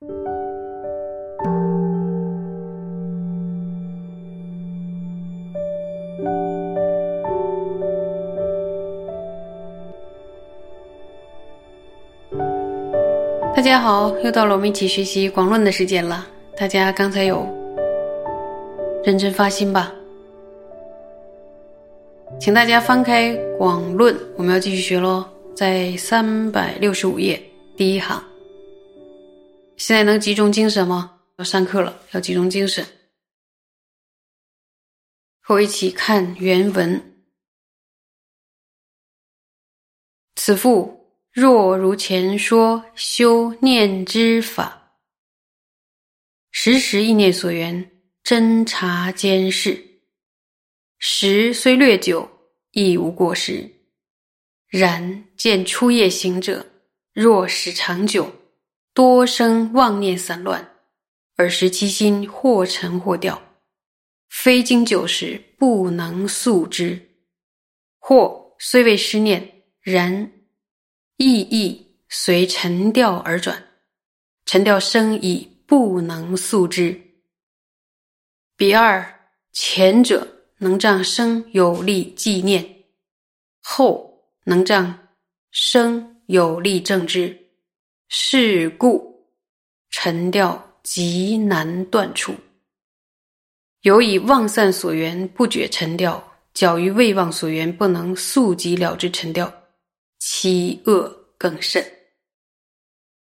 大家好，又到了我们一起学习广论的时间了。大家刚才有认真发心吧？请大家翻开广论，我们要继续学喽，在三百六十五页第一行。现在能集中精神吗？要上课了，要集中精神，和我一起看原文。此复。若如前说修念之法，时时意念所缘，侦察监视，时虽略久，亦无过失。然见初夜行者，若时长久，多生妄念散乱，而使其心或沉或掉，非经久时不能速之；或虽未失念，然。意意随沉调而转，沉调生已不能速之。比二前者能仗生有力纪念，后能仗生有力正之。是故沉调极难断除。有以妄散所缘不觉沉调，较于未忘所缘不能速即了之沉调。其恶更甚，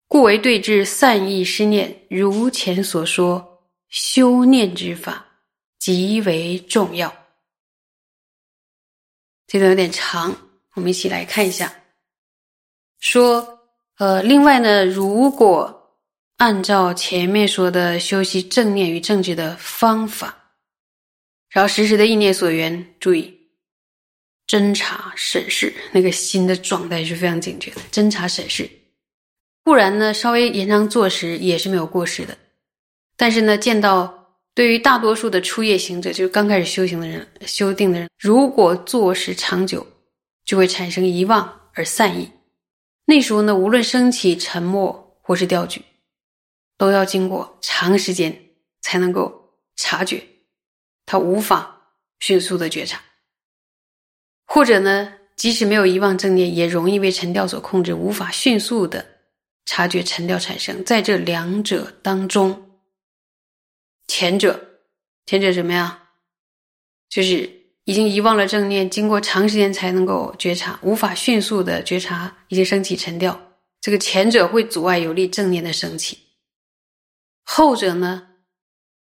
故为对治散逸失念，如前所说，修念之法极为重要。这段有点长，我们一起来看一下。说，呃，另外呢，如果按照前面说的修习正念与正知的方法，然后时时的意念所缘，注意。侦查审视那个心的状态是非常警觉的。侦查审视，不然呢，稍微延长坐时也是没有过失的。但是呢，见到对于大多数的初夜行者，就是刚开始修行的人、修定的人，如果坐时长久，就会产生遗忘而散逸。那时候呢，无论升起沉默或是调举，都要经过长时间才能够察觉，他无法迅速的觉察。或者呢，即使没有遗忘正念，也容易被沉调所控制，无法迅速的察觉沉调产生。在这两者当中，前者，前者什么呀？就是已经遗忘了正念，经过长时间才能够觉察，无法迅速的觉察已经升起沉调。这个前者会阻碍有利正念的升起，后者呢，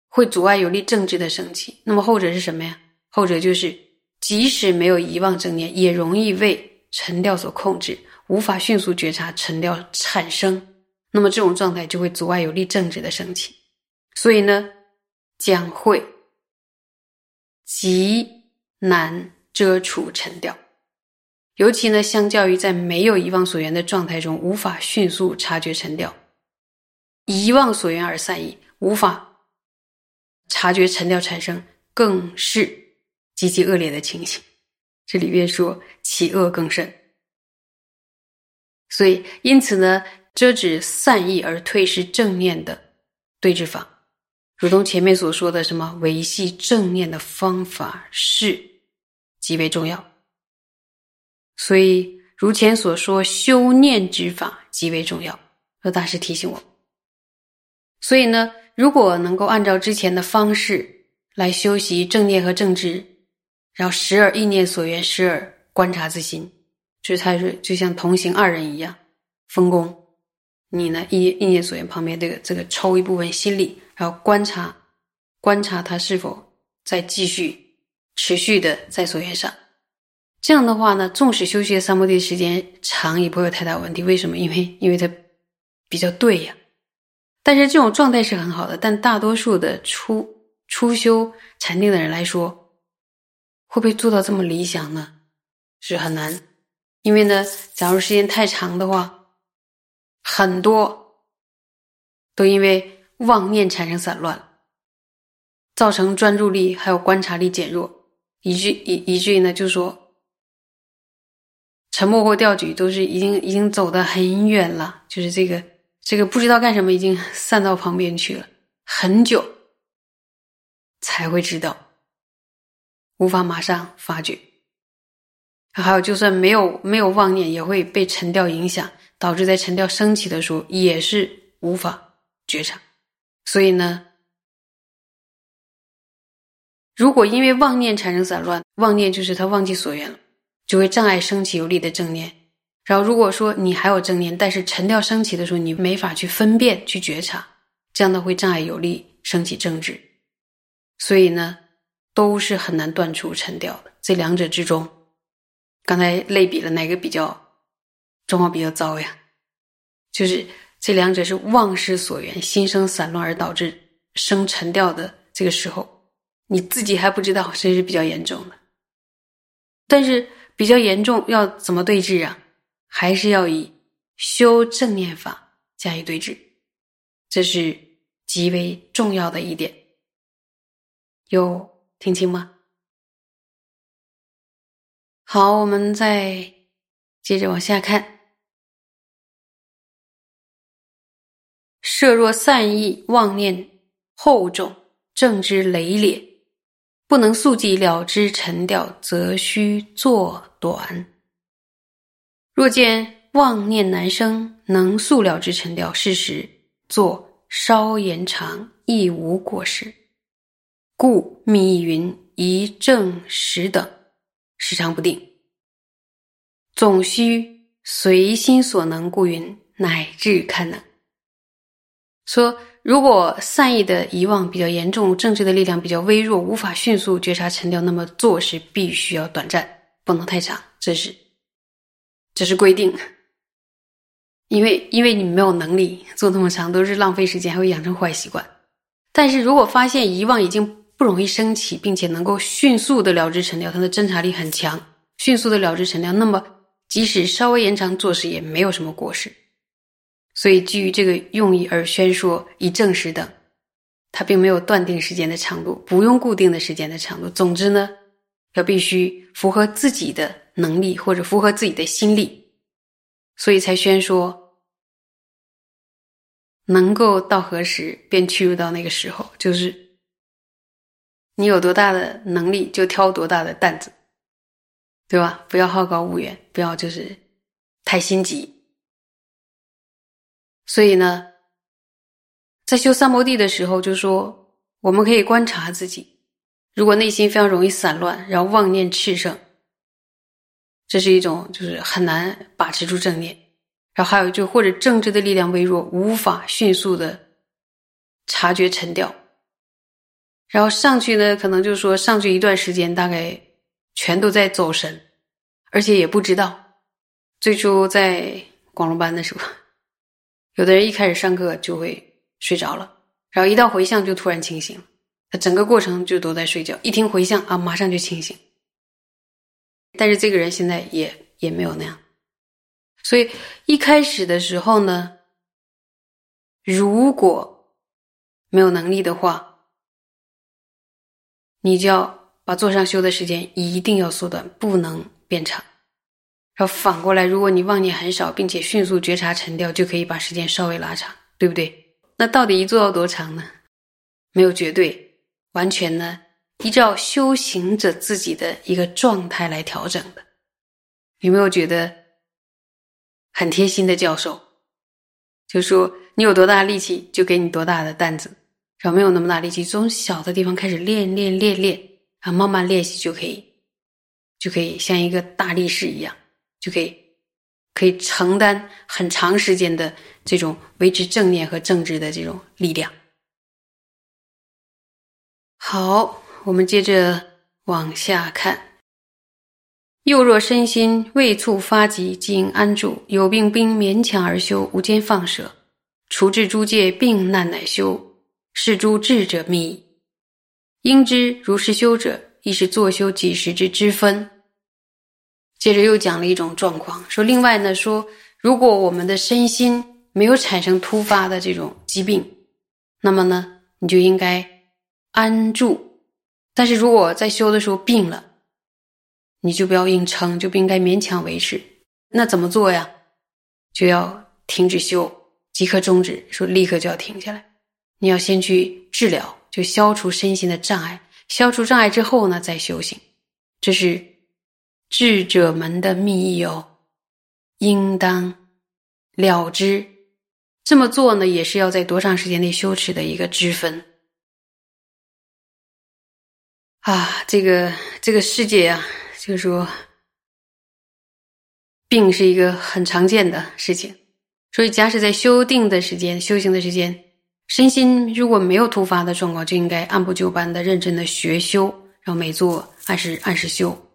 会阻碍有利正知的升起。那么后者是什么呀？后者就是。即使没有遗忘正念，也容易为沉调所控制，无法迅速觉察沉调产生。那么这种状态就会阻碍有利正直的升起，所以呢，将会即难遮除沉掉。尤其呢，相较于在没有遗忘所缘的状态中，无法迅速察觉沉掉，遗忘所缘而散逸，无法察觉沉调产生，更是。极其恶劣的情形，这里边说其恶更甚，所以因此呢，遮止散逸而退失正念的对治法，如同前面所说的什么维系正念的方法是极为重要。所以如前所说，修念之法极为重要。罗大师提醒我，所以呢，如果能够按照之前的方式来修习正念和正知。然后时而意念所缘，时而观察自心，就才是就像同行二人一样分工。你呢意意念所缘旁边这个这个抽一部分心力，然后观察观察他是否在继续持续的在所缘上。这样的话呢，纵使修习三摩地时间长，也不会有太大问题。为什么？因为因为它比较对呀。但是这种状态是很好的，但大多数的初初修禅定的人来说。会不会做到这么理想呢？是很难，因为呢，假如时间太长的话，很多都因为妄念产生散乱，造成专注力还有观察力减弱，以至以以至于呢，就说沉默或调举都是已经已经走得很远了，就是这个这个不知道干什么，已经散到旁边去了，很久才会知道，无法马上发觉。还有，就算没有没有妄念，也会被沉掉影响，导致在沉掉升起的时候，也是无法觉察。所以呢，如果因为妄念产生散乱，妄念就是他忘记所缘了，就会障碍升起有力的正念。然后如果说你还有正念，但是沉掉升起的时候，你没法去分辨、去觉察，这样的会障碍有力升起正知。所以呢，都是很难断除沉掉的。这两者之中。刚才类比了哪个比较状况比较糟呀？就是这两者是妄失所缘，心生散乱而导致生沉掉的这个时候，你自己还不知道，这是比较严重的。但是比较严重要怎么对治啊？还是要以修正念法加以对治，这是极为重要的一点。有听清吗？好，我们再接着往下看。设若散逸妄念厚重，正之累累，不能速记了之沉掉，则须作短。若见妄念难生，能速了之沉掉，是时作稍延长，亦无过失。故密云一正十等。时常不定，总需随心所能，故云乃至堪能。说如果善意的遗忘比较严重，政治的力量比较微弱，无法迅速觉察沉掉，那么做事必须要短暂，不能太长，这是这是规定。因为因为你没有能力做那么长，都是浪费时间，还会养成坏习惯。但是如果发现遗忘已经。不容易升起，并且能够迅速的了知沉掉，它的侦查力很强，迅速的了知沉掉。那么，即使稍微延长做事，也没有什么过失。所以，基于这个用意而宣说以证实等，它并没有断定时间的长度，不用固定的时间的长度。总之呢，要必须符合自己的能力或者符合自己的心力，所以才宣说能够到何时便屈入到那个时候，就是。你有多大的能力，就挑多大的担子，对吧？不要好高骛远，不要就是太心急。所以呢，在修三摩地的时候，就说我们可以观察自己，如果内心非常容易散乱，然后妄念炽盛，这是一种就是很难把持住正念。然后还有就或者政治的力量微弱，无法迅速的察觉沉掉。然后上去呢，可能就说上去一段时间，大概全都在走神，而且也不知道。最初在广龙班的时候，有的人一开始上课就会睡着了，然后一到回向就突然清醒。他整个过程就都在睡觉，一听回向啊，马上就清醒。但是这个人现在也也没有那样，所以一开始的时候呢，如果没有能力的话。你就要把坐上修的时间一定要缩短，不能变长。然后反过来，如果你妄念很少，并且迅速觉察沉掉，就可以把时间稍微拉长，对不对？那到底一坐要多长呢？没有绝对，完全呢依照修行者自己的一个状态来调整的。有没有觉得很贴心的教授？就说你有多大力气，就给你多大的担子。然后没有那么大力气，从小的地方开始练练练练，然后慢慢练习就可以，就可以像一个大力士一样，就可以可以承担很长时间的这种维持正念和正知的这种力量。好，我们接着往下看。又若身心未促发急，即应安住；有病病勉强而修，无间放舍，除治诸界病难乃修。是诸智者密，应知如是修者，亦是作修几时之之分。接着又讲了一种状况，说另外呢，说如果我们的身心没有产生突发的这种疾病，那么呢，你就应该安住；但是如果在修的时候病了，你就不要硬撑，就不应该勉强维持。那怎么做呀？就要停止修。即刻终止，说立刻就要停下来。你要先去治疗，就消除身心的障碍。消除障碍之后呢，再修行。这是智者们的密友，应当了之。这么做呢，也是要在多长时间内修持的一个之分。啊，这个这个世界啊，就是说，病是一个很常见的事情。所以，假使在修定的时间、修行的时间，身心如果没有突发的状况，就应该按部就班的、认真的学修，然后每做按时按时修。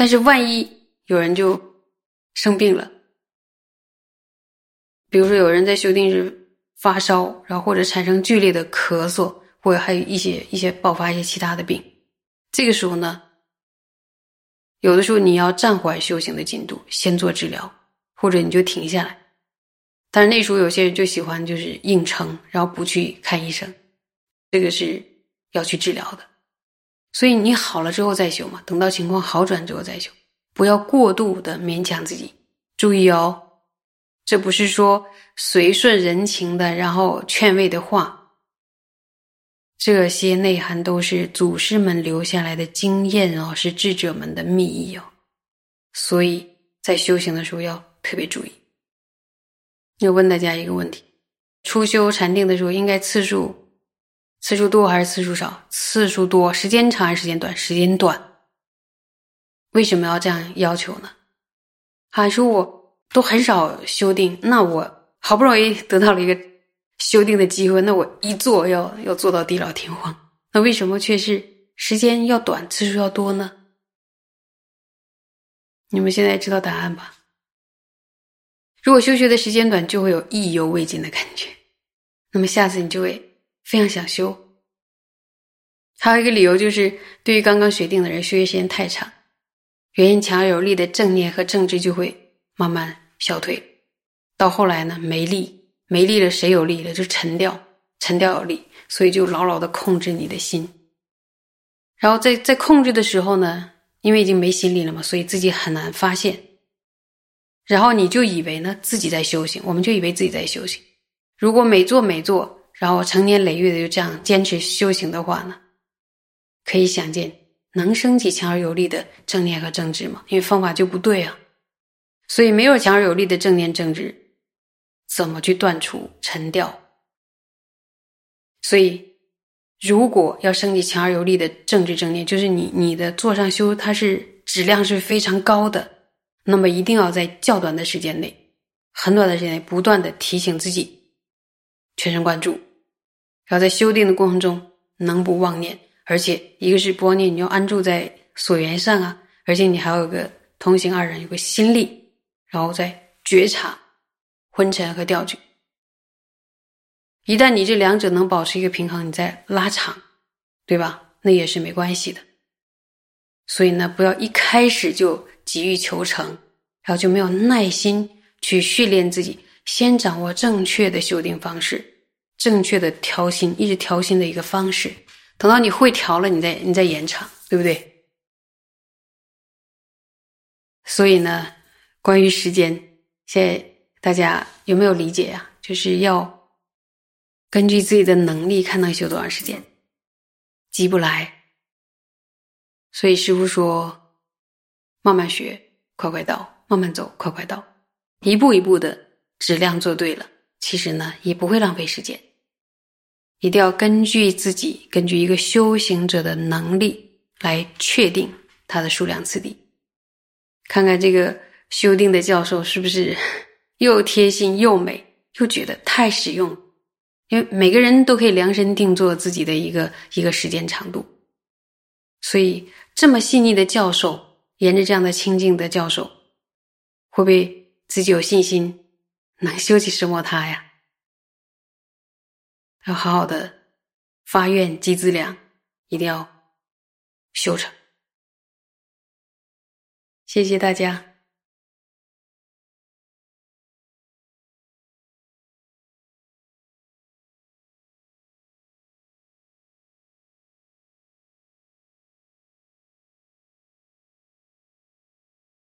但是，万一有人就生病了，比如说有人在修定时发烧，然后或者产生剧烈的咳嗽，或者还有一些一些爆发一些其他的病，这个时候呢，有的时候你要暂缓修行的进度，先做治疗，或者你就停下来。但是那时候有些人就喜欢就是硬撑，然后不去看医生，这个是要去治疗的。所以你好了之后再修嘛，等到情况好转之后再修，不要过度的勉强自己。注意哦，这不是说随顺人情的，然后劝慰的话，这些内涵都是祖师们留下来的经验哦，是智者们的秘意哦。所以在修行的时候要特别注意。要问大家一个问题：初修禅定的时候，应该次数次数多还是次数少？次数多，时间长还是时间短？时间短。为什么要这样要求呢？还说我都很少修订，那我好不容易得到了一个修订的机会，那我一做要要做到地老天荒，那为什么却是时间要短，次数要多呢？你们现在知道答案吧？如果修学的时间短，就会有意犹未尽的感觉，那么下次你就会非常想修。还有一个理由就是，对于刚刚学定的人，修学时间太长，原因强而有力的正念和正知就会慢慢消退，到后来呢，没力，没力了，谁有力了？就沉掉，沉掉有力，所以就牢牢的控制你的心。然后在在控制的时候呢，因为已经没心力了嘛，所以自己很难发现。然后你就以为呢自己在修行，我们就以为自己在修行。如果每做每做，然后成年累月的就这样坚持修行的话呢，可以想见能升起强而有力的正念和正知吗？因为方法就不对啊。所以没有强而有力的正念正知，怎么去断除沉掉？所以，如果要升起强而有力的正知正念，就是你你的坐上修，它是质量是非常高的。那么一定要在较短的时间内，很短的时间内，不断的提醒自己，全神贯注，然后在修订的过程中能不妄念，而且一个是不妄念，你要安住在所缘上啊，而且你还要有个同行二人，有个心力，然后再觉察昏沉和调举。一旦你这两者能保持一个平衡，你再拉长，对吧？那也是没关系的。所以呢，不要一开始就。急于求成，然后就没有耐心去训练自己，先掌握正确的修订方式，正确的调心，一直调心的一个方式。等到你会调了，你再你再延长，对不对？所以呢，关于时间，现在大家有没有理解呀？就是要根据自己的能力，看能修多长时间，急不来。所以师傅说。慢慢学，快快到；慢慢走，快快到。一步一步的质量做对了，其实呢也不会浪费时间。一定要根据自己，根据一个修行者的能力来确定它的数量次第。看看这个修订的教授是不是又贴心又美，又觉得太实用。因为每个人都可以量身定做自己的一个一个时间长度，所以这么细腻的教授。沿着这样的清净的教授，会不会自己有信心能修起什么他呀？要好好的发愿积资粮，一定要修成。谢谢大家。